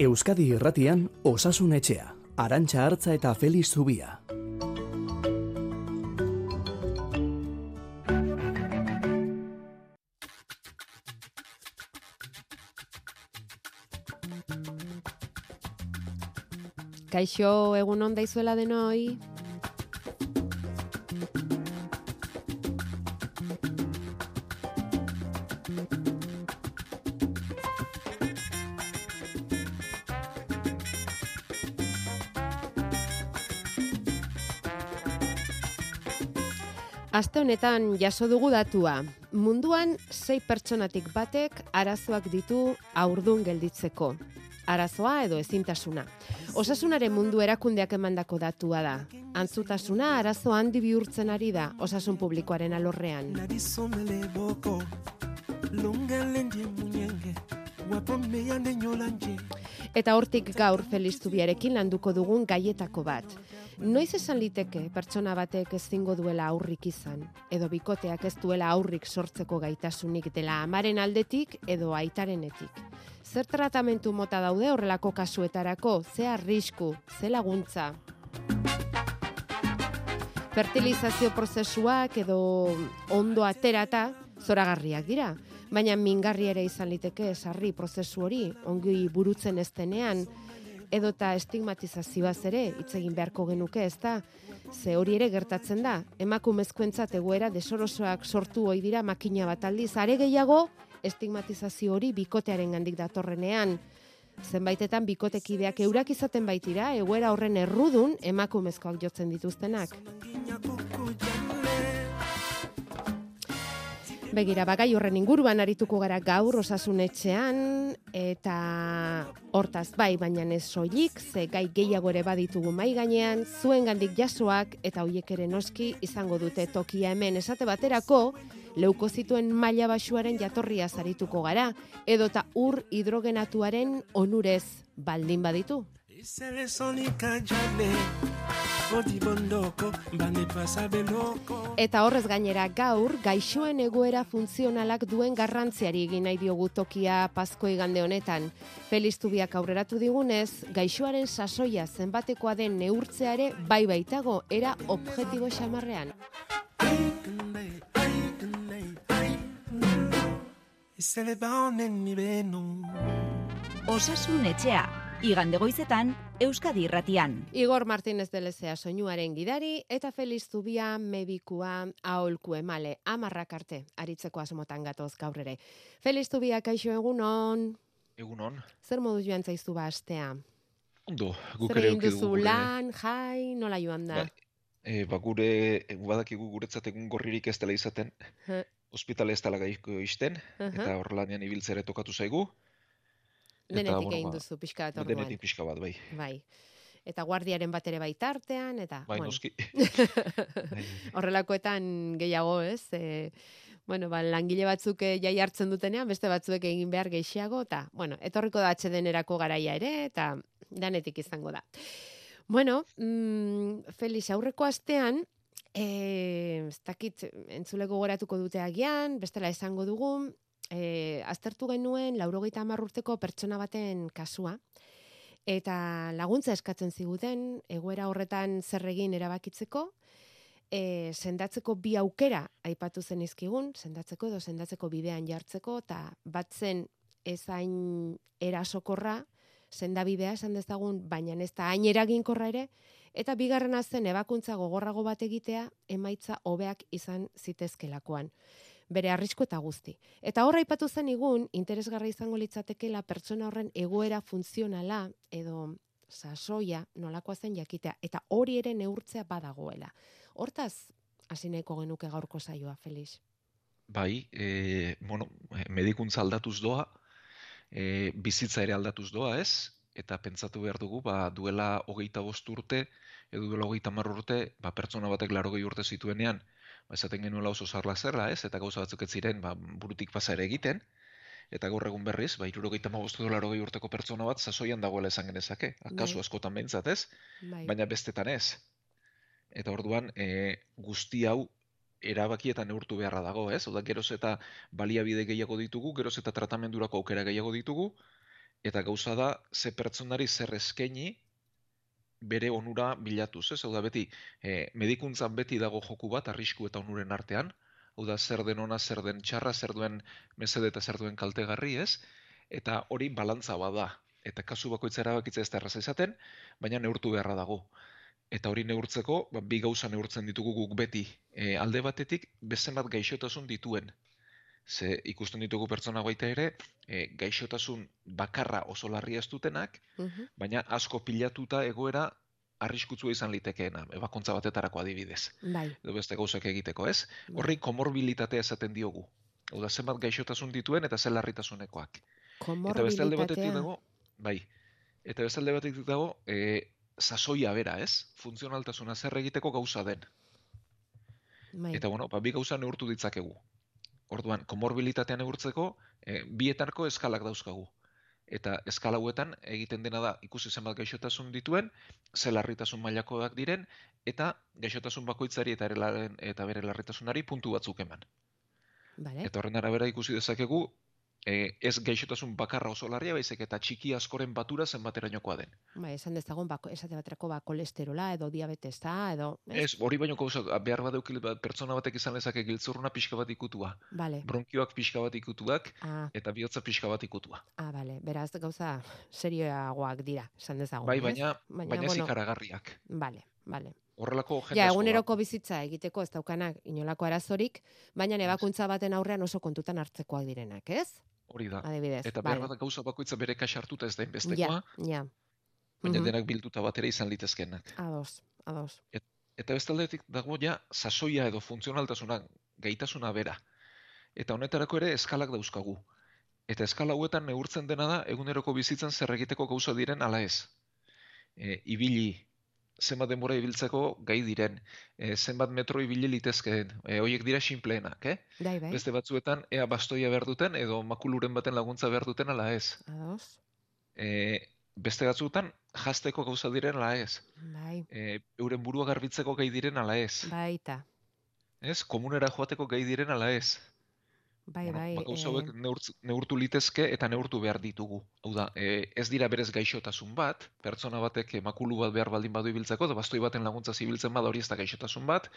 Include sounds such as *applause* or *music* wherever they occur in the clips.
Euskadi Irratian Osasun Etxea, Arantxa Hartza eta Feliz Zubia. Kaixo, egun on daizuela denoi. Aste honetan jaso dugu datua. Munduan sei pertsonatik batek arazoak ditu aurdun gelditzeko. Arazoa edo ezintasuna. Osasunaren mundu erakundeak emandako datua da. Antzutasuna arazo handi bihurtzen ari da osasun publikoaren alorrean. Eta hortik gaur Felistubiarekin landuko dugun gaietako bat. Noiz esan liteke pertsona batek ezingo duela aurrik izan, edo bikoteak ez duela aurrik sortzeko gaitasunik dela amaren aldetik edo aitarenetik. Zer tratamentu mota daude horrelako kasuetarako, ze arrisku, ze laguntza. Fertilizazio prozesuak edo ondo aterata zoragarriak dira, baina mingarri ere izan liteke sarri prozesu hori ongi burutzen ez denean, edota estigmatizazioaz ere hitz egin beharko genuke, ez da? Ze hori ere gertatzen da, emakumezkoentzat egoera desorosoak sortu ohi dira makina bat aldiz, are gehiago estigmatizazio hori bikotearen gandik datorrenean. Zenbaitetan bikotekideak eurak izaten baitira, egoera horren errudun emakumezkoak jotzen dituztenak. Begira, bagai horren inguruan arituko gara gaur osasunetxean, eta hortaz bai, baina ez soilik, ze gai gehiago ere baditugu mai gainean, zuen gandik jasoak, eta hoiek ere noski izango dute tokia hemen esate baterako, leuko zituen maila basuaren jatorria zarituko gara, edota ur hidrogenatuaren onurez baldin baditu. Eta horrez gainera gaur, gaixoen egoera funtzionalak duen garrantziari egin nahi diogu tokia pasko igande honetan. Felistubiak aurreratu digunez, gaixoaren sasoia zenbatekoa den neurtzeare bai baitago era objetibo xamarrean. Osasun etxea, igande goizetan, Euskadi irratian. Igor Martínez de Lezea soinuaren gidari eta Feliz Zubia medikua aholku emale amarrak arte aritzeko asmotan gatoz gaur ere. Feliz Zubia kaixo egunon. Egunon. Zer modu joan zaizu ba astea? Ondo, guk ere dugu gure- lan, jai, nola joan da? Bai. E, ba, gure, badakigu guretzat egun gorririk ez dela izaten, Huh, ospitale ez dela gaiko izten, aha. eta horrelanean ibiltzera tokatu zaigu, Denetik egin ba, duzu pixka bat orduan. denetik pixka bat, bai. Bai. Eta guardiaren bat ere baitartean, eta... Bai, bueno. noski. *laughs* Horrelakoetan gehiago, ez? E, bueno, ba, langile batzuk eh, jai hartzen dutenean, beste batzuek egin behar gehiago, eta, bueno, etorriko da atxedenerako garaia ere, eta danetik izango da. Bueno, mm, Felix, aurreko astean, e, ez dakit, entzuleko goratuko dute agian, bestela esango dugu, e, aztertu genuen laurogeita hamar urteko pertsona baten kasua, eta laguntza eskatzen ziguten, egoera horretan zer egin erabakitzeko, e, sendatzeko bi aukera aipatu zen izkigun, sendatzeko edo sendatzeko bidean jartzeko, eta bat zen ez hain erasokorra, sendabidea esan dezagun, baina ez da hain eraginkorra ere, eta bigarrena zen ebakuntza gogorrago bat egitea emaitza hobeak izan zitezkelakoan bere arrisku eta guzti. Eta horra aipatu zen igun, interesgarra izango litzatekela pertsona horren egoera funtzionala edo sasoia nolakoa zen jakitea. Eta hori ere neurtzea badagoela. Hortaz, hasi nahiko genuke gaurko saioa, Felix. bai e, bueno, medikuntza aldatuz doa, e, bizitza ere aldatuz doa, ez? Eta pentsatu behar dugu, ba, duela hogeita bost urte, edo duela hogeita urte, ba, pertsona batek larogei urte zituenean, ba, esaten genuela oso zarla zerla, ez? Eta gauza batzuk ez ziren, ba, burutik pasa ere egiten, eta gaur egun berriz, ba, irurogeita magostu edo larogei urteko pertsona bat sasoian dagoela esan genezake. Akaso Bai. askotan behintzat ez, Bai. baina bestetan ez. Eta orduan, e, guzti hau erabakietan neurtu beharra dago, ez? Oda, geroz eta baliabide gehiago ditugu, geroz eta tratamendurako aukera gehiago ditugu, eta gauza da ze pertsonari zer eskaini bere onura bilatuz, ez? Hau da beti, e, medikuntzan beti dago joku bat arrisku eta onuren artean, hau da zer den ona, zer den txarra, zer duen mesede eta zer duen kaltegarri, ez? Eta hori balantza bada. Eta kasu bakoitza erabakitza ez da erraza izaten, baina neurtu beharra dago. Eta hori neurtzeko, ba, bi gauza neurtzen ditugu guk beti. E, alde batetik, bezen bat gaixotasun dituen. Ze ikusten ditugu pertsona baita ere, e, gaixotasun bakarra oso larria ez dutenak, Mhm. baina asko pilatuta egoera arriskutsua izan litekeena, ebakuntza batetarako adibidez. Bai. Edo beste gauzak egiteko, ez? bai. Horri komorbilitatea esaten diogu. Hau da, zenbat gaixotasun dituen eta zer larritasunekoak. Eta beste alde batetik dago, bai, eta beste alde batetik dago, e, sasoia bera, ez? Funtzionaltasuna zer egiteko gauza den. Bai. Eta bueno, ba, bi gauza neurtu ditzakegu. Orduan, komorbilitatea neurtzeko, e, bietarko eskalak dauzkagu. Eta eskala hauetan egiten dena da ikusi zenbat gaixotasun dituen, ze larritasun mailakoak diren, eta gaixotasun bakoitzari eta, ere eta bere larritasunari puntu batzuk eman. Vale. Eta horren arabera ikusi dezakegu, e, ez gaixotasun bakarra oso larria, baizik eta txiki askoren batura zenbaterainokoa den. Bai, esan dezagun, ba, esate baterako ba, kolesterola edo diabetesa edo... Ez, hori baino gauza, behar badeukil ba, pertsona batek izan lezake giltzurruna pixka bat ikutua, Vale. bronkioak pixka bat ikutuak, Ah, eta bihotza pixka bat ikutua. ah, vale. Beraz, gauza serioagoak dira, esan dezagun, Bai, ez? baina, baina, baina ez bueno, ikaragarriak. Vale, vale. Horrelako jende Ja, eguneroko bizitza egiteko ez daukanak inolako arazorik, baina ebakuntza baten aurrean oso kontutan hartzekoak direnak, ez? Hori da. Adibidez, Eta behar bat gauza bakoitza bere kaxa hartuta ez da Ja, inbestekoa, ja. baina Mhm. denak bilduta batera izan litezkenak. Ados, ados. Eta bestaldetik dago ja sasoia edo funtzionaltasuna, gaitasuna bera. Eta honetarako ere eskalak dauzkagu. Eta eskala hauetan neurtzen dena da eguneroko bizitzan zer egiteko gauza diren ala ez. E, ibili, zenbat denbora ibiltzeko gai diren, e, zenbat metro ibili litezkeen, e, horiek dira sinpleenak, eh? Bai, bai. Beste batzuetan ea bastoia behar duten edo makuluren baten laguntza behar duten ala ez. Ados. E, beste batzuetan jasteko gauza diren ala ez. Bai, E, euren burua garbitzeko gai diren ala ez. baita. Ez, komunera joateko gai diren ala ez. Bai, Bueno, bai. ba, gauza eh, hauek neurtz- neurtu litezke eta neurtu behar ditugu. Hau da, e, ez dira berez gaixotasun bat, pertsona batek makulu bat behar baldin badu ibiltzeko, da bastoi baten laguntza zibiltzen bada hori ez da gaixotasun bat,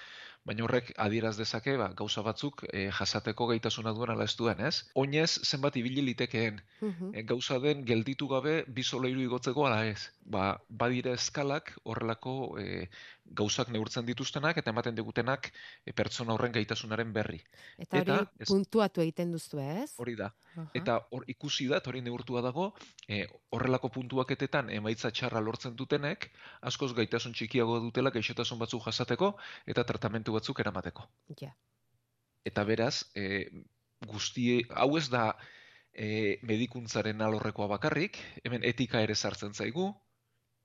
baina horrek adieraz dezake ba, gauza batzuk e, jasateko gaitasuna duen ala ez duen, ez? Oinez, zenbat ibili litekeen, mhm. e, gauza den gelditu gabe bi solairu igotzeko ala ez. Ba, badira eskalak horrelako e, gauzak neurtzen dituztenak eta ematen digutenak e, pertsona horren gaitasunaren berri. Eta hori eta puntuatu egiten duzu, ez? Hori da. Aha. Eta hor ikusi da, hori neurtua dago, e, horrelako puntuaketetan emaitza txarra lortzen dutenek, askoz gaitasun txikiago dutela gaixotasun batzuk jasateko eta tratamentu batzuk eramateko. Ja. Eta beraz, e, guztie, hau ez da e, medikuntzaren alorrekoa bakarrik, hemen etika ere sartzen zaigu,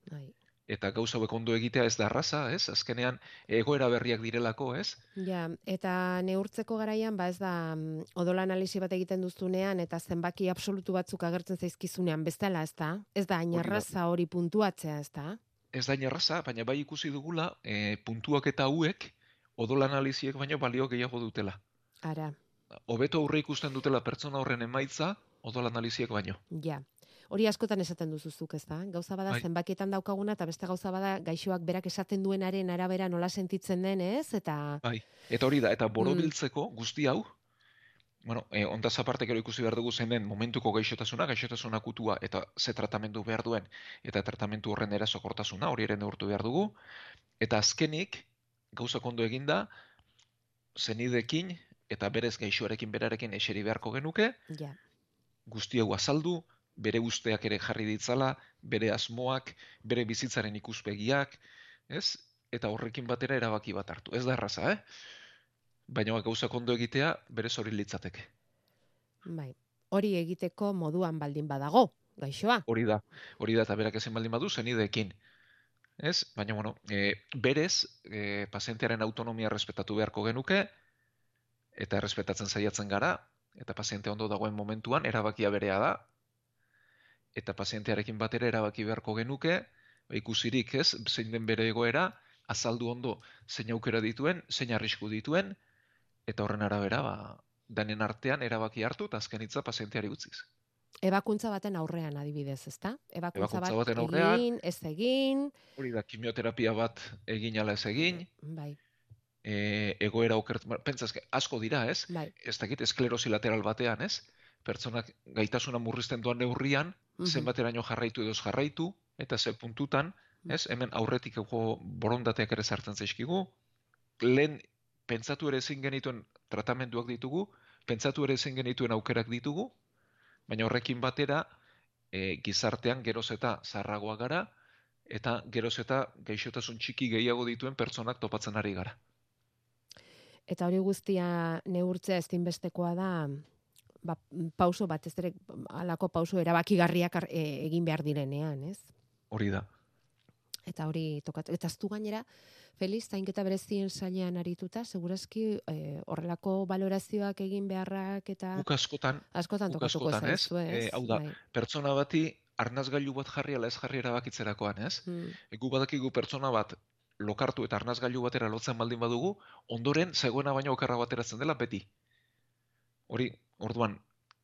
Bai. Eta gauza hauek ondo egitea ez da arraza, ez? Azkenean, egoera berriak direlako, ez? Ja, eta neurtzeko garaian, ba ez da mm, odol analisi bat egiten duzunean eta zenbaki absolutu batzuk agertzen zaizkizunean bestela, ez da? Ez da hain Hori puntuatzea, ez da? Ez da inerraza, baina bai ikusi dugula, e, puntuak eta hauek, odol analiziek baino balio gehiago dutela. Ara, Hobeto aurre ikusten dutela pertsona horren emaitza, odol analiziek baino. ja. Hori askotan esaten duzuzuk, ez da? Gauza bada Bai. zenbakietan daukaguna eta beste gauza bada gaixoak berak esaten duenaren arabera nola sentitzen den, ez? Eta Bai. Eta hori da, eta borobiltzeko guzti hau, bueno, e, ondaz aparte gero ikusi behar dugu zein den momentuko gaixotasuna, gaixotasun akutua eta ze tratamendu behar duen, eta tratamentu horren erasokortasuna, hori ere neurtu behar dugu. Eta azkenik, gauza kondo eginda, zenidekin eta berez gaixoarekin berarekin eseri beharko genuke, ja, guzti hau azaldu, bere usteak ere jarri ditzala, bere asmoak, bere bizitzaren ikuspegiak, ez? Eta horrekin batera erabaki bat hartu. Ez da erraza, eh? Baina gauza ondo egitea berez hori litzateke. bai. Hori egiteko moduan baldin badago, gaixoa. Hori da, hori da eta berak ezin baldin badu zenideekin. Ez? Baina, bueno, e, berez, e, pazientearen autonomia respetatu beharko genuke, eta errespetatzen saiatzen gara, eta paziente ondo dagoen momentuan erabakia berea da, eta pazientearekin batera erabaki beharko genuke, ba, ikusirik ez, zein den bere egoera, azaldu ondo zein aukera dituen, zein arrisku dituen, eta horren arabera, ba, danen artean erabaki hartu eta azken hitza pazienteari utziz. ebakuntza baten aurrean adibidez, ezta? Ebakuntza, Ebakuntza bat baten aurrean. egin, ez egin, Hori da, kimioterapia bat egin ala ez egin, bai, e, egoera okert, pentsa eske, asko dira, ez? bai. Ez dakit esklerosi lateral batean, ez? Pertsonak gaitasuna murrizten duan neurrian, mhm, zenbateraino jarraitu edo jarraitu, eta ze puntutan, ez? Hemen aurretik ego borondateak ere sartzen zaizkigu. Lehen pentsatu ere ezin genituen tratamenduak ditugu, pentsatu ere ezin genituen aukerak ditugu, baina horrekin batera e, gizartean geroz eta zarragoa gara, eta geroz eta gaixotasun txiki gehiago dituen pertsonak topatzen ari gara. Eta hori guztia neurtzea ezinbestekoa da ba, pauso bat, ez ere alako pauso erabakigarriak ar- e, egin behar direnean, ez? Hori da. Eta hori tokatu. Eta aztu gainera, Feliz, zainketa berezien sailean arituta, segurazki eh, horrelako balorazioak egin beharrak eta Guk askotan, askotan tokatuko askotan, ez? zaizu, ez? Eh, hau da, Bai. pertsona bati arnazgailu bat jarri ala ez jarri erabakitzerakoan, ez? Mm, E, Gu badakigu pertsona bat lokartu eta arnazgailu batera lotzen baldin badugu, ondoren zegoena baino okerra bateratzen dela beti. Hori, orduan,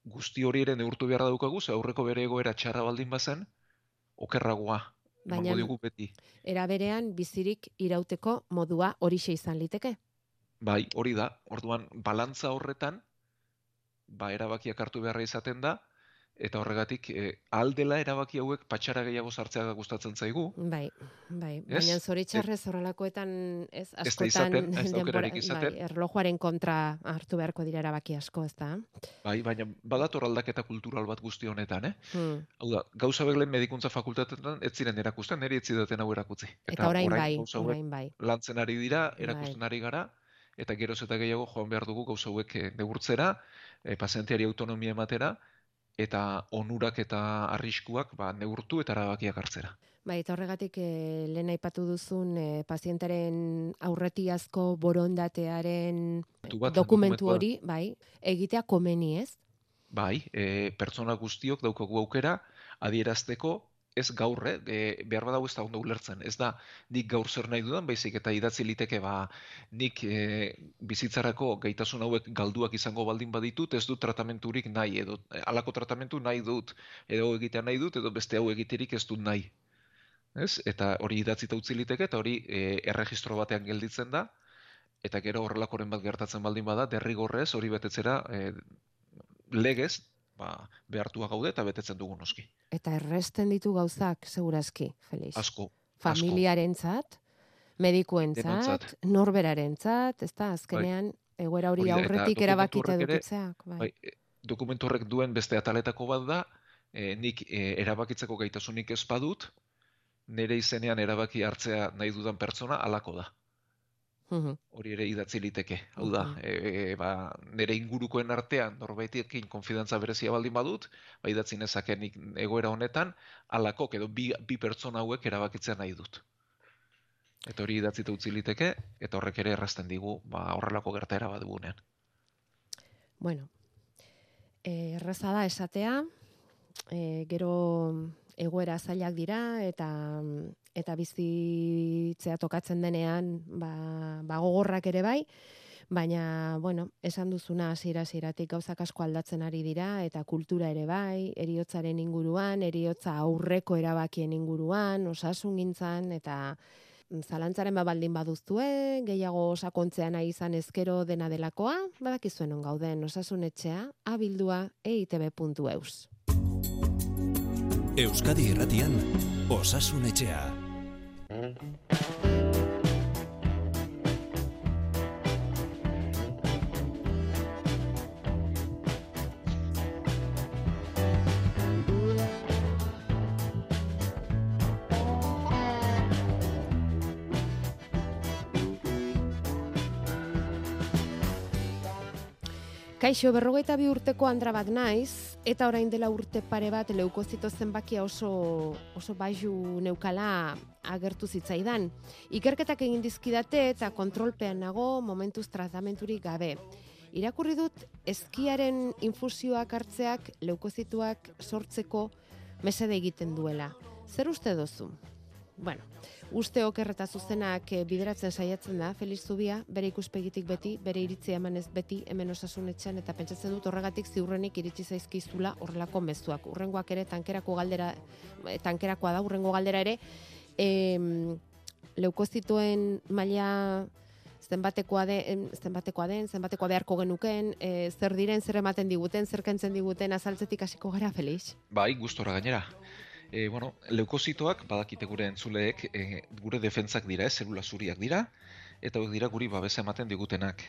guzti hori ere neurtu behar daukagu, ze aurreko bere egoera txarra baldin bazen, okerragoa Baina digu beti. era berean bizirik irauteko modua horixe izan liteke. Bai, hori da. Orduan, balantza horretan, ba, erabakiak hartu beharra izaten da, eta horregatik, e, aldela erabaki hauek patxara gehiago sartzea gustatzen zaigu. Bai, bai. Ez? Baina zoritxarrez horrelakoetan ez askotan izaten, ez da denbora- aukerarik izaten. bai, erlojuaren kontra hartu beharko dira erabaki asko, ez da? Bai, baina badator aldaketa kultural bat guzti honetan, eh? Hmm. Hau da, gauza beglen medikuntza fakultatetan ez ziren erakusten, niri ez zidaten hau erakutsi. Eta, orain, bai, gauza hauek orain bai. lantzen ari dira, Bai. erakusten ari gara, eta geroz eta gehiago joan behar dugu gauza hauek eh, neurtzera, e, pazienteari autonomia ematera, eta onurak eta arriskuak ba, neurtu eta erabakiak hartzera. Bai, eta horregatik eh, lehen aipatu duzun eh, pazientaren aurretiazko borondatearen bat, dokumentu hori, bai, egitea komeni, ez? Bai, e, pertsona guztiok daukagu aukera adierazteko ez gaur, eh, e, behar badago ez da ondo ulertzen. Ez da nik gaur zer nahi dudan, baizik eta idatzi liteke ba nik e, bizitzarako gaitasun hauek galduak izango baldin baditut, ez dut tratamenturik nahi, edo halako tratamentu nahi dut, edo egitea nahi dut, edo beste hau egiterik ez dut nahi. Ez? Eta hori idatzita utzi liteke, eta hori e, erregistro batean gelditzen da, eta gero horrelakoren bat gertatzen baldin bada, derrigorrez hori betetzera e, legez, ba, behartua gaude eta betetzen dugu noski. Eta erresten ditu gauzak, segurazki, Feliz. Asko. Familiarentzat, medikuentzat, norberarentzat, ez da, azkenean, egoera hori aurretik erabakita edukitzeak. Bai. Bai, e, dokumentu horrek duen beste ataletako bat da, e, nik e, erabakitzeko gaitasunik ez badut, nire izenean erabaki hartzea nahi dudan pertsona halako da. Hori ere idatzi liteke. Hau da, Mhm. e, ba, nire ingurukoen artean norbaitekin konfidantza berezia baldin badut, ba idatzi nezake nik egoera honetan, halakok edo bi, bi pertsona hauek erabakitzea nahi dut. Eta hori idatzita utzi liteke, eta horrek ere errazten digu, ba, horrelako gertaera bat dugunean. Bueno, eh, erraza da esatea, eh, gero egoera zailak dira eta eta bizitzea tokatzen denean ba, ba gogorrak ere bai, baina bueno, esan duzuna hasiera hasieratik gauzak asko aldatzen ari dira eta kultura ere bai, eriotzaren inguruan, eriotza aurreko erabakien inguruan, osasungintzan eta zalantzaren ba baldin baduztue, gehiago sakontzea nahi izan ezkero dena delakoa, badakizuen on gauden osasunetxea, abildua eitb.eus. Euskadi Irratian Osasun Kaixo, berrogeita bi urteko andra bat naiz, eta orain dela urte pare bat leukozito zenbakia oso, oso baiu neukala agertu zitzaidan. Ikerketak egin dizkidate eta kontrolpean nago momentuz tratamenturik gabe. Irakurri dut eskiaren infusioak hartzeak leukozituak sortzeko mesede egiten duela. Zer uste dozu? Bueno, uste okerreta zuzenak eh, bideratzen saiatzen da, Felix Zubia, bere ikuspegitik beti, bere iritzia emanez beti, hemen osasunetxean, eta pentsatzen dut horregatik ziurrenik iritsi zaizkizula horrelako mezuak. Urrengoak ere, tankerako galdera, eh, tankerakoa da, urrengo galdera ere, em, leukozituen maila zenbatekoa den, zenbatekoa den, zenbatekoa beharko genuken, e, zer diren, zer ematen diguten, zer kentzen diguten azaltzetik hasiko gara, Felix? Bai, gustora gainera. E, bueno, leukozitoak, badakite gure entzuleek, e, gure defentzak dira, ez, zelula zuriak dira, eta hauek dira guri babesa ematen digutenak.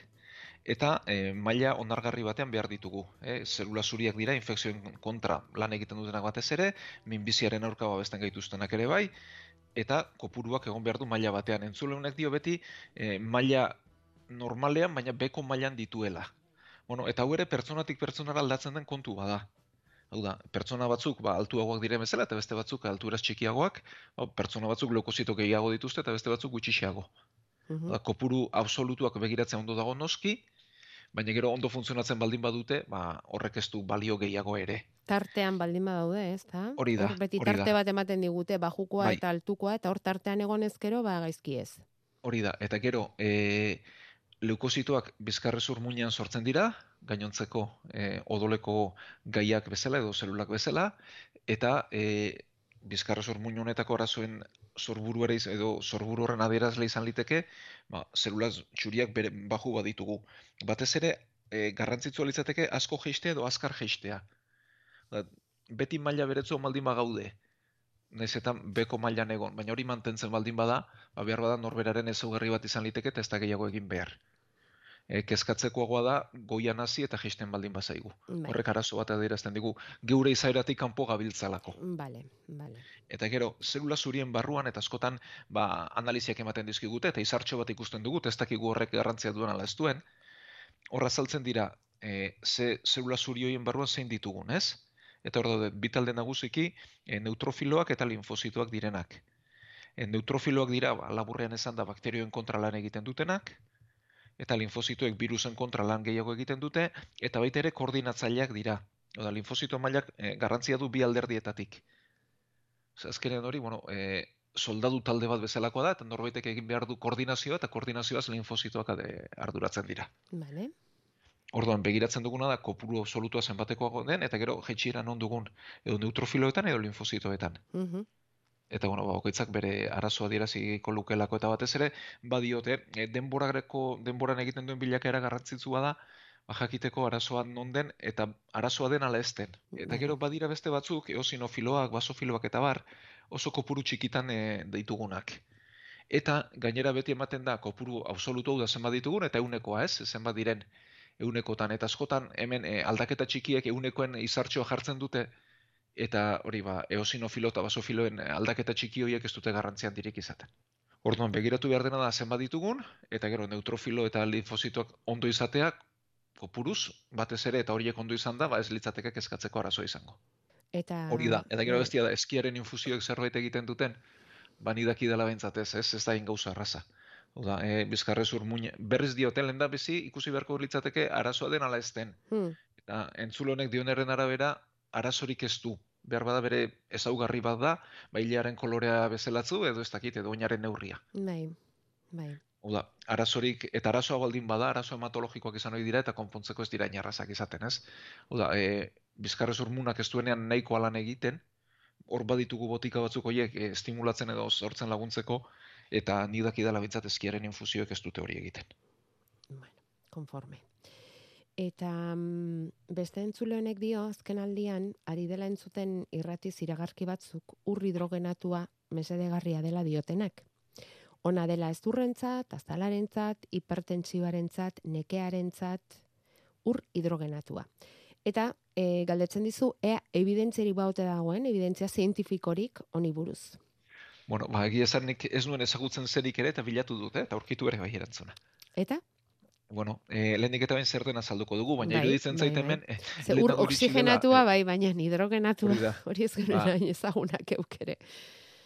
Eta e, maila onargarri batean behar ditugu. E, zelula zuriak dira, infekzioen kontra lan egiten dutenak batez ere, minbiziaren aurka babesten gaituztenak ere bai, eta kopuruak egon behar du maila batean. Entzule honek dio beti, e, maila normalean, baina beko mailan dituela. Bueno, eta hau ere pertsonatik pertsonara aldatzen den kontu bada. Hau da, pertsona batzuk ba, altuagoak diren bezala eta beste batzuk alturaz txikiagoak, ba, pertsona batzuk leukozito gehiago dituzte eta beste batzuk gutxiago. Mhm. Da, kopuru absolutuak begiratzen ondo dago noski, baina gero ondo funtzionatzen baldin badute, ba, horrek ez du balio gehiago ere. Tartean baldin badaude, ez da? Hori da, Hor beti hori da. tarte bat ematen digute, bajukoa Bai. eta altukoa, eta hor tartean egon ezkero, ba gaizki ez. Hori da, eta gero, e, leukozitoak bizkarrezur muinean sortzen dira, gainontzeko e, odoleko gaiak bezala edo zelulak bezala, eta e, bizkarrezur muin honetako arazoen sorburu ere iz- edo sorburu horren adierazle izan liteke, ba, zelula txuriak bere baju baditugu. Batez ere, e, garrantzitsua litzateke asko jeistea edo azkar jeistea. Da, beti maila beretzu maldin bagaude, naiz eta beko mailan egon, baina hori mantentzen baldin bada, ba, behar bada norberaren ezaugarri bat izan liteke eta ez da gehiago egin behar. E, kezkatzekoagoa da goian hasi eta jeisten baldin bazaigu. Bai. Horrek arazo bat adierazten digu geure izaeratik kanpo gabiltzalako. Bale, bale. Eta gero, zelula zurien barruan eta askotan ba, analiziak ematen dizkigute eta izartxo bat ikusten dugu, ez dakigu horrek garrantzia duen ala ez duen. Horra azaltzen dira, e, ze zelula zuri horien barruan zein ditugun, ez? Eta hor daude, bi talde nagusiki, e, neutrofiloak eta linfozitoak direnak. E, neutrofiloak dira, ba, laburrean esan da, bakterioen kontra lan egiten dutenak, eta linfozitoek virusen kontra lan gehiago egiten dute, eta baita ere koordinatzaileak dira. Oda, linfozito mailak e, garrantzia du bi alderdietatik. Ze azkenean hori, bueno, e, soldadu talde bat bezalakoa da, eta norbaitek egin behar du koordinazioa, eta koordinazioaz linfozitoak ade- arduratzen dira. Bale. Orduan, begiratzen duguna da, kopuru absolutua zenbatekoago den, eta gero jetxiera non dugun, edo neutrofiloetan edo linfozitoetan. Mhm. Eta, bueno, ba, bere arazoa adieraziko lukelako eta batez ere, badiote, e, denborareko, denboran egiten duen bilakaera garrantzitsua da, ba, jakiteko arazoa non den, eta arazoa den ala ez. Eta gero badira beste batzuk, eosinofiloak, basofiloak eta bar, oso kopuru txikitan e, ditugunak. Eta gainera beti ematen da kopuru absolutu da zenbat ditugun, eta eunekoa ez, zenbat diren eunekotan. Eta askotan hemen e, aldaketa txikiek eunekoen izartxoa jartzen dute, eta hori ba, eosinofilo eta basofiloen aldaketa txiki horiek ez dute garrantzi handirik izaten. Orduan, begiratu behar dena da zenbat ditugun, eta gero neutrofilo eta linfozitoak ondo izateak, kopuruz, batez ere, eta horiek ondo izan da, ba ez litzateke kezkatzeko arazoa izango. Eta Hori da, eta gero bai. bestia da, eskiaren infusioek zerbait egiten duten, ba nidaki dela behintzat ez, ez, ez da ingauza arraza. Oda, e, bizkarrezur muine, berriz dioten lehen da bizi, ikusi beharko litzateke arazoa den ala ez den. Hmm. Eta entzule honek dionerren arabera, arazorik ez du. Behar bada bere ezaugarri bat da, bailearen kolorea bezelatzu edo ez dakit edo oinaren neurria. Bai, bai. Oda, arazorik, eta arazoa baldin bada, arazo hematologikoak izan ohi dira eta konpontzeko ez dira inarrazak izaten, ez? Oda, e, bizkarrezur munak ez duenean nahiko lan egiten, hor baditugu botika batzuk horiek e, estimulatzen edo sortzen laguntzeko, eta nidak idala bintzat eskiaren infusioek ez dute hori egiten. Bueno, konforme. Eta mm, beste entzule honek dio, azken aldian, ari dela entzuten irratiz iragarki batzuk ur hidrogenatua mesedegarria dela diotenak. Ona dela ezurrentzat, azalarentzat, hipertentsibarentzat, nekearentzat, ur hidrogenatua. Eta e, galdetzen dizu, ea evidentziarik baute dagoen, evidentzia zientifikorik honi buruz. Bueno, ba, egia esan ez nuen ezagutzen zerik ere eta bilatu dute, eta aurkitu ere bai erantzuna. Eta? Bueno, eh, lehenik eta bain zer den azalduko dugu, baina Bai, iruditzen bai, bai. hemen... Ze ur lehenago iritsi dela, oxigenatua eh, bai, baina hidrogenatua hori ez genuen Ba. ezagunak eukere.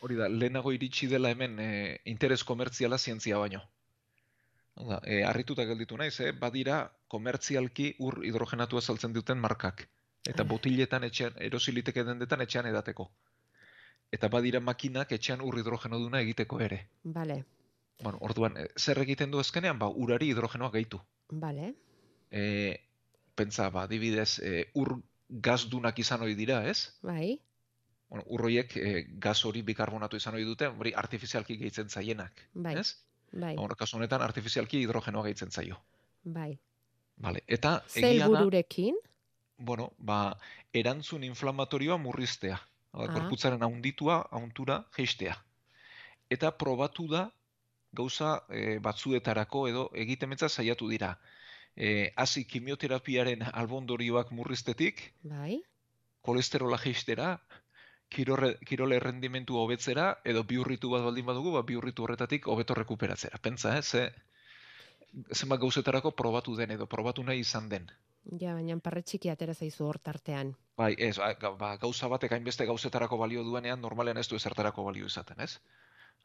Hori da, lehenago iritsi dela hemen eh, interes komertziala zientzia baino. Da, eh, harrituta gelditu naiz, eh? badira komertzialki ur hidrogenatua saltzen duten markak. Eta Ah. botiletan etxean, erosi liteke dendetan etxean edateko. eta badira makinak etxean ur hidrogenoduna egiteko ere. Bale, Bueno, orduan, eh, zer egiten du ezkenean, ba, urari hidrogenoa gehitu. bale. E, pentsa, ba, adibidez, e, ur gazdunak izan ohi dira, ez? Bai, Bueno, ur horiek e, gaz hori bikarbonatu izan ohi dute, hori artifizialki gehitzen zaienak, bai, ez? bai, Hor, kasu honetan artifizialki hidrogenoa gehitzen zaio. bai. Vale. Eta egia da, bueno, ba, erantzun inflamatorioa murriztea. Hau da, Ah. Gorputzaren haunditua, hauntura, jeistea. Eta probatu da, gauza e, batzuetarako edo egitemetza saiatu dira. E, hasi kimioterapiaren albondorioak murriztetik, Bai, kolesterola jeistera, kirole errendimentua hobetzera, edo biurritu bat baldin badugu, ba, biurritu horretatik hobeto rekuperatzera. Pentsa, eh? Ze, zenbat gauzetarako probatu den edo probatu nahi izan den. ja, baina parre txiki atera zaizu hor tartean. Bai, ez, ba, ba, gauza batek hainbeste gauzetarako balio duenean, normalean ez du ezertarako balio izaten, ez?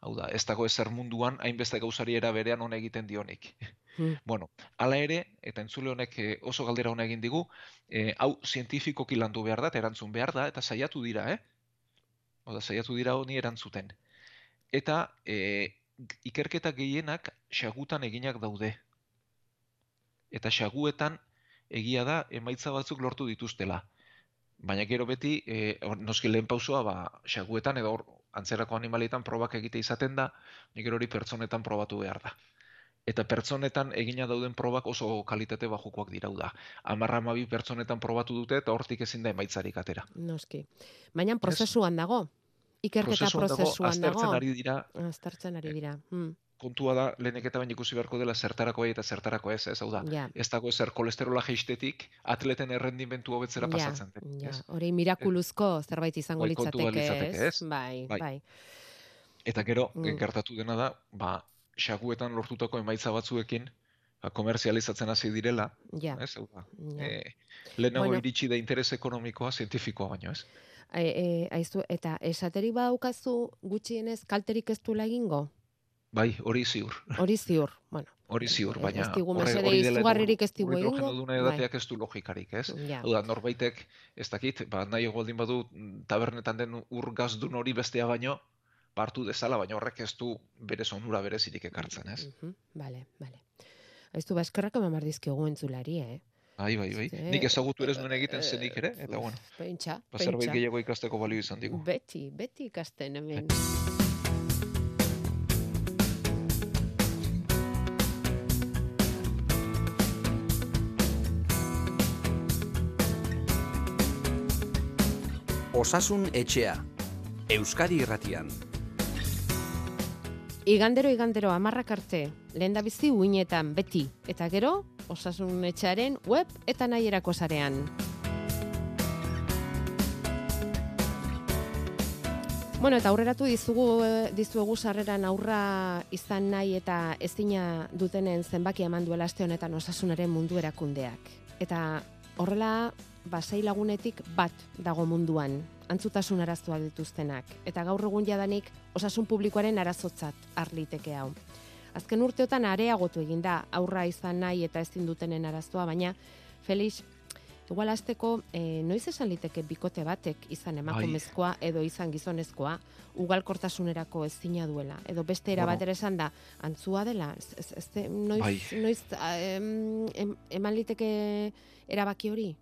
Hau da, ez dago ezer munduan hainbeste gauzari era berean hona egiten dionik. Hmm. *laughs* Bueno, hala ere, eta entzule honek eh, oso galdera hona egin digu, eh, hau zientifikoki landu behar da, erantzun behar da, eta saiatu dira, eh? Hau da, saiatu dira honi erantzuten. Eta eh, ikerketa gehienak xagutan eginak daude. Eta xaguetan egia da emaitza batzuk lortu dituztela. Baina gero beti, e, noski lehen pausoa, ba, xaguetan edo antzerako animalietan probak egite izaten da, gero hori pertsonetan probatu behar da. Eta pertsonetan egina dauden probak oso kalitate bajukoak dirau da. Amarra amabi pertsonetan probatu dute eta hortik ezin da emaitzarik atera. Noski. Baina prozesuan dago. Ikerketa Prozesuan dago, prozesuan aztertzen dago. ari dira, Aztertzen ari dira. Hmm. Kontua da, lehenek eta bain ikusi beharko dela zertarako eta zertarako ez, ez, hau da. Ja. Ez dago ezer kolesterola jeistetik, atleten errendimentu hobetzera Ja, pasatzen den. ja. ez? Hori mirakuluzko zerbait izango Bai, litzateke, litzateke, ez? Bai, Bai. bai. Eta gero, Mm. gertatu dena da, ba, xaguetan lortutako emaitza batzuekin, ba, komerzializatzen hasi direla, Ja. ez, hau da. ja. E, lehenago Bueno. iritsi da interes ekonomikoa, zientifikoa baino, ez? E, e, aizu, eta esaterik badaukazu gutxienez kalterik ez duela egingo? Bai, hori ziur, Hori ziur. Bueno, hori ziur, Ez baina digu horre- mesede izugarririk ez digu egingo, hidrogenoduna bai. edateak ez du logikarik, ez? ja. Hau da, norbaitek, ez dakit, ba, nahi baldin badu mm, tabernetan den ur gazdun hori bestea baino, partu dezala, baina horrek ez du bere onura berezirik ekartzen, ez? Bale, bale. Aizu, ba, eskerrak eman behar dizkiogu entzulari, eh? Bai, bai, bai. Nik ezagutu ere ez nuen egiten eh, zenik ere, eta bueno, Pentsa, ba, zerbait pentsa. gehiago ikasteko balio izan digu. Beti, beti ikasten hemen. Osasun etxea. Euskadi irratian. Igandero, igandero, amarrak arte, lehen bizi uinetan, beti. Eta gero, osasun etxearen web eta nahierako sarean. Bueno, eta aurreratu dizugu, eh, dizuegu sarreran aurra izan nahi eta ezina dutenen zenbaki eman duela aste honetan osasunaren mundu erakundeak. Eta horrela, basei lagunetik bat dago munduan, antzutasun arazoak dituztenak. Eta gaur egun jadanik osasun publikoaren arazotzat arliteke hau. Azken urteotan areagotu egin da aurra izan nahi eta ezin dutenen arazoa, baina Felix, igual azteko, e, noiz esan liteke bikote batek izan emakumezkoa edo izan gizonezkoa, ugalkortasunerako ezina duela. Edo beste era Bueno. esan da, antzua dela, ez, ez, ez, noiz, Bai. noiz a, em, em, eman liteke erabaki hori?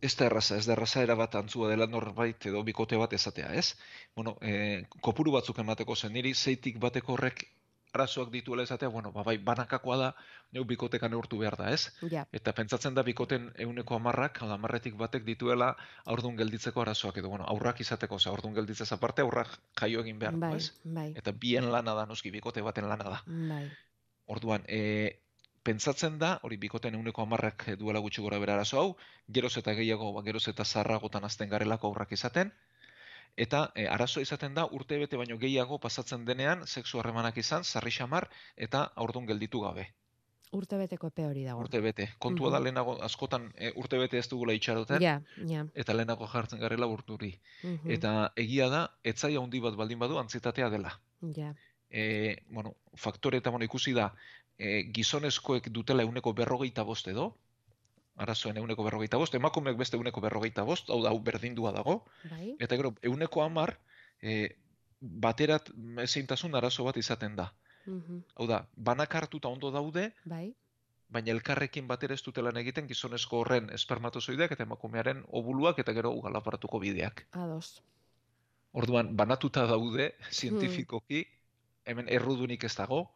Ez da erraza, ez da erraza erabat antzua dela norbait edo bikote bat ezatea, ez? Bueno, e, kopuru batzuk emateko zen niri, zeitik bateko horrek arazoak dituela ezatea, bueno, ba, bai, banakakoa da, neu bikoteka neurtu behar da, ez? Ja, Eta pentsatzen da bikoten euneko amarrak, hau amarretik batek dituela aurdun gelditzeko arazoak, edo, bueno, aurrak izateko, ze aurdun gelditzez aparte, aurrak jaio egin behar, bai, ez? bai, Eta bien lana da, noski, bikote baten lana da. bai. Orduan, e, pentsatzen da, hori bikoten euneko amarrak duela gutxi gora bera arazo hau, geroz eta gehiago, ba, geroz eta zarragotan azten garelako aurrak izaten, eta e, arazoa izaten da urte bete baino gehiago pasatzen denean sexu harremanak izan, sarri xamar eta aurdun gelditu gabe. Urte beteko epe hori dago. Urte bete. Kontua da Mhm. lehenago askotan e, urte bete ez dugula itxaroten, Ja, ja. eta lehenago jartzen garela urturi. mhm, Eta egia da, etzaia handi bat baldin badu antzitatea dela. Ja, e, bueno, faktore eta bueno, ikusi da, e, gizonezkoek dutela euneko berrogeita bost edo, arazoen euneko berrogeita bost, emakumeek beste euneko berrogeita bost, hau da, berdindua dago, bai, eta gero, euneko amar, e, baterat ezintasun arazo bat izaten da. Mhm. Hau da, banak hartuta ondo daude, Bai. baina elkarrekin batera ez dute lan egiten gizonezko horren espermatozoideak eta emakumearen obuluak eta gero ugalaparatuko bideak. Ados. Orduan, banatuta daude, zientifikoki, hemen errudunik ez dago,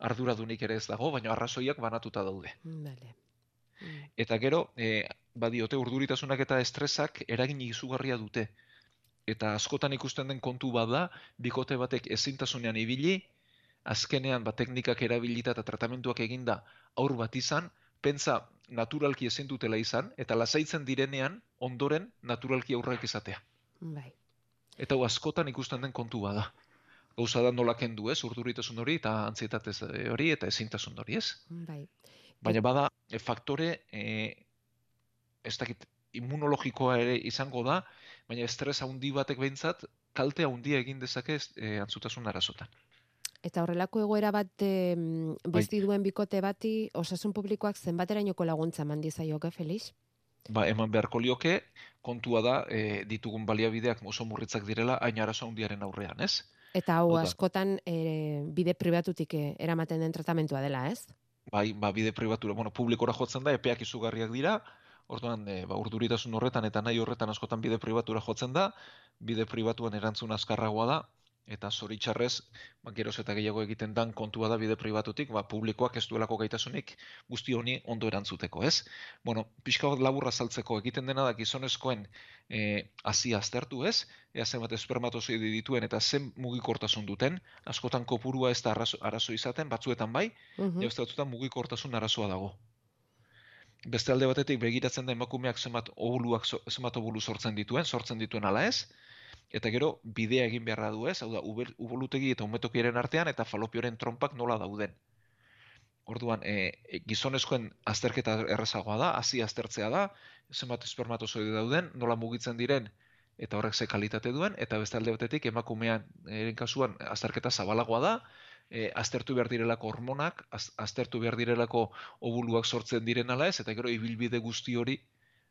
arduradunik ere ez dago, baina arrazoiak banatuta daude. Vale. Mm. Eta gero, e, badiote urduritasunak eta estresak eragin izugarria dute. Eta askotan ikusten den kontu bada, bikote batek ezintasunean ibili, azkenean ba, teknikak erabilita eta tratamentuak eginda aur bat izan, pentsa naturalki ezin dutela izan, eta lasaitzen direnean, ondoren naturalki aurrak izatea. Bai. Eta askotan ikusten den kontu bada. Gauza da nola kendu ez, urduritasun hori eta antzietatez eh, hori eta ezintasun hori ez. Bai. Baina bada e, faktore, e, ez dakit, immunologikoa ere izango da, baina estres handi batek behintzat, kalte handia egin dezake e, antzutasun arazotan. Eta horrelako egoera bat e, bizi duen bikote bati osasun publikoak zenbaterainoko laguntza eman dizaioke Felix? Ba, eman beharko lioke, kontua da e, ditugun baliabideak oso murritzak direla hain arazo handiaren aurrean, ez? Eta hau askotan e, bide pribatutik eh, eramaten den tratamentua dela, ez? Bai, ba, bide pribatura, bueno, publikora jotzen da, epeak izugarriak dira, orduan, e, ba, urduritasun horretan eta nahi horretan askotan bide pribatura jotzen da, bide pribatuan erantzun azkarragoa da, eta zoritxarrez, ba, geroz eta gehiago egiten dan kontua da bide pribatutik, ba, publikoak ez duelako gaitasunik guzti honi ondo erantzuteko, ez? Bueno, pixka bat laburra saltzeko egiten dena da gizonezkoen e, hasia aztertu, ez? Ea zenbat espermatozoide dituen eta zen mugikortasun duten, askotan kopurua ez da arazo, arazo izaten, batzuetan bai, beste batzuetan mugikortasun arazoa dago. Beste alde batetik begiratzen da emakumeak zenbat obuluak zenbat obulu sortzen dituen, sortzen dituen ala ez, eta gero bidea egin beharra du ez, hau da, ubulutegi eta umetokiaren artean eta falopioren trompak nola dauden. Orduan, e, e, gizonezkoen azterketa errazagoa da, hasi aztertzea da, zenbat espermatozoide dauden, nola mugitzen diren, eta horrek ze kalitate duen, eta beste alde batetik emakumean eren kasuan azterketa zabalagoa da, e, aztertu behar direlako hormonak, az, aztertu behar direlako obuluak sortzen diren ala ez, eta gero ibilbide guzti hori,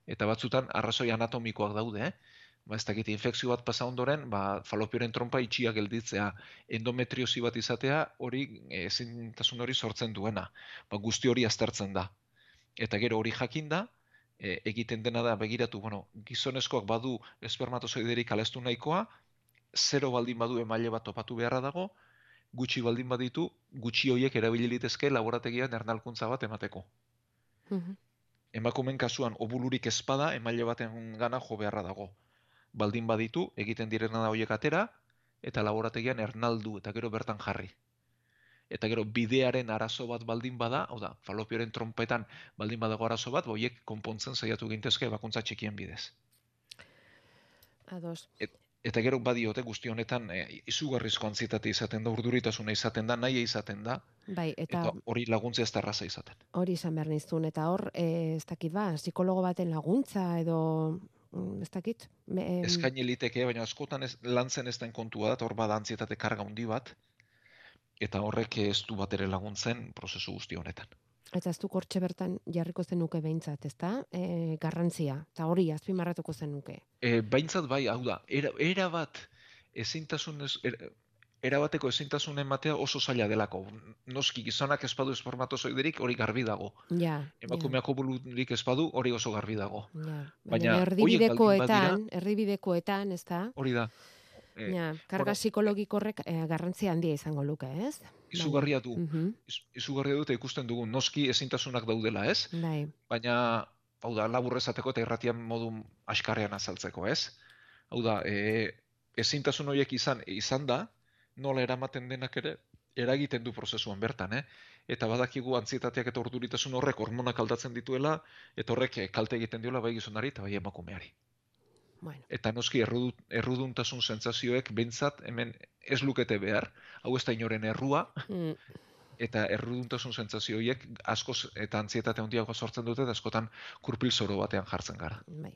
eta batzutan arrazoi anatomikoak daude, eh? Ba, ez dakit, infekzio bat pasa ondoren, ba, falopioren trompa itxia gelditzea, endometriosi bat izatea, hori eh, ezintasun hori sortzen duena. Ba, guzti hori aztertzen da. Eta gero hori jakinda, e, egiten dena da begiratu, bueno, gizonezkoak badu espermatozoiderik alestu nahikoa, zero baldin badu emaile bat topatu beharra dago, gutxi baldin baditu, gutxi hoiek erabili litezke laborategian ernalkuntza bat emateko. Mhm. Emakumen kasuan obulurik ezpada emaile baten gana jo beharra dago. Baldin baditu, egiten direna da hoiek atera, eta laborategian ernaldu eta gero bertan jarri. Eta gero bidearen arazo bat baldin bada, hau da, falopioren trompetan baldin badago arazo bat, ba, hoiek konpontzen saiatu gintezke bakuntza txikien bidez. Ados. Eta gero badiote guzti honetan e, izugarrizko antzietate izaten da, urduritasuna izaten da, nahi izaten da, Bai, eta eta hori laguntza ez da izaten. hori izan behar niztun, eta hor, e, ez dakit ba, psikologo baten laguntza edo, ez dakit? Me, em, Eskaini liteke, baina askotan ez, lantzen ez den kontua da, eta hor bada antzietate karga handi bat, eta horrek ez du bat ere laguntzen prozesu guzti honetan. Eta ez du kortxe bertan jarriko zenuke behintzat, ezta? E, garrantzia, eta hori azpimarratuko zenuke. E, baintzat bai, hau da, era, era bat ezintasun ez, era, erabateko ezintasunen matea oso zaila delako. Noski gizonak espadu espermatozoiderik hori garbi dago. Ja, Emakumeako bulurik espadu hori oso garbi dago. ja, ja. Baina Baina erdibidekoetan, erdibidekoetan, ez da? Hori da, e, Ja, karga bueno. psikologiko horrek eh, garrantzia handia izango luke, ez? izugarria du. Mhm, Iz- Izugarria dute ikusten dugu, noski ezintasunak daudela, ez? Bai, baina hau da laburrezateko eta irratian modu askarrean azaltzeko, ez? Hau da, e, ezintasun horiek izan izan da, nola eramaten denak ere eragiten du prozesuan bertan, eh? Eta badakigu antzietateak eta urduritasun horrek hormonak aldatzen dituela, eta horrek eh, kalte egiten diola bai gizonari eta bai emakumeari. bueno, Eta noski errudu, erruduntasun sentsazioek behintzat hemen ez lukete behar, hau ez da inoren errua, mm, eta erruduntasun sentsazio horiek askoz eta antzietate handiago sortzen dute eta askotan kurpil zoro batean jartzen gara. bai.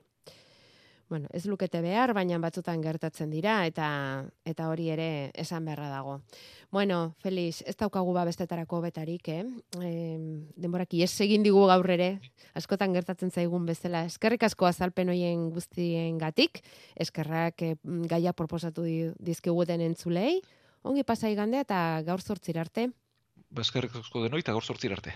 Bueno, ez lukete behar, baina batzutan gertatzen dira, eta eta hori ere esan beharra dago. Bueno, Felix, ez daukagu ba bestetarako betarik, eh? E, denboraki ez egin digu gaur ere, askotan gertatzen zaigun bezala. Eskerrik asko azalpen hoien guztien gatik, eskerrak eh, gaia proposatu di- dizkiguten entzulei, ongi pasai gandea eta gaur zortzir arte. Ba, eskerrik asko denoi eta gaur sortzir arte.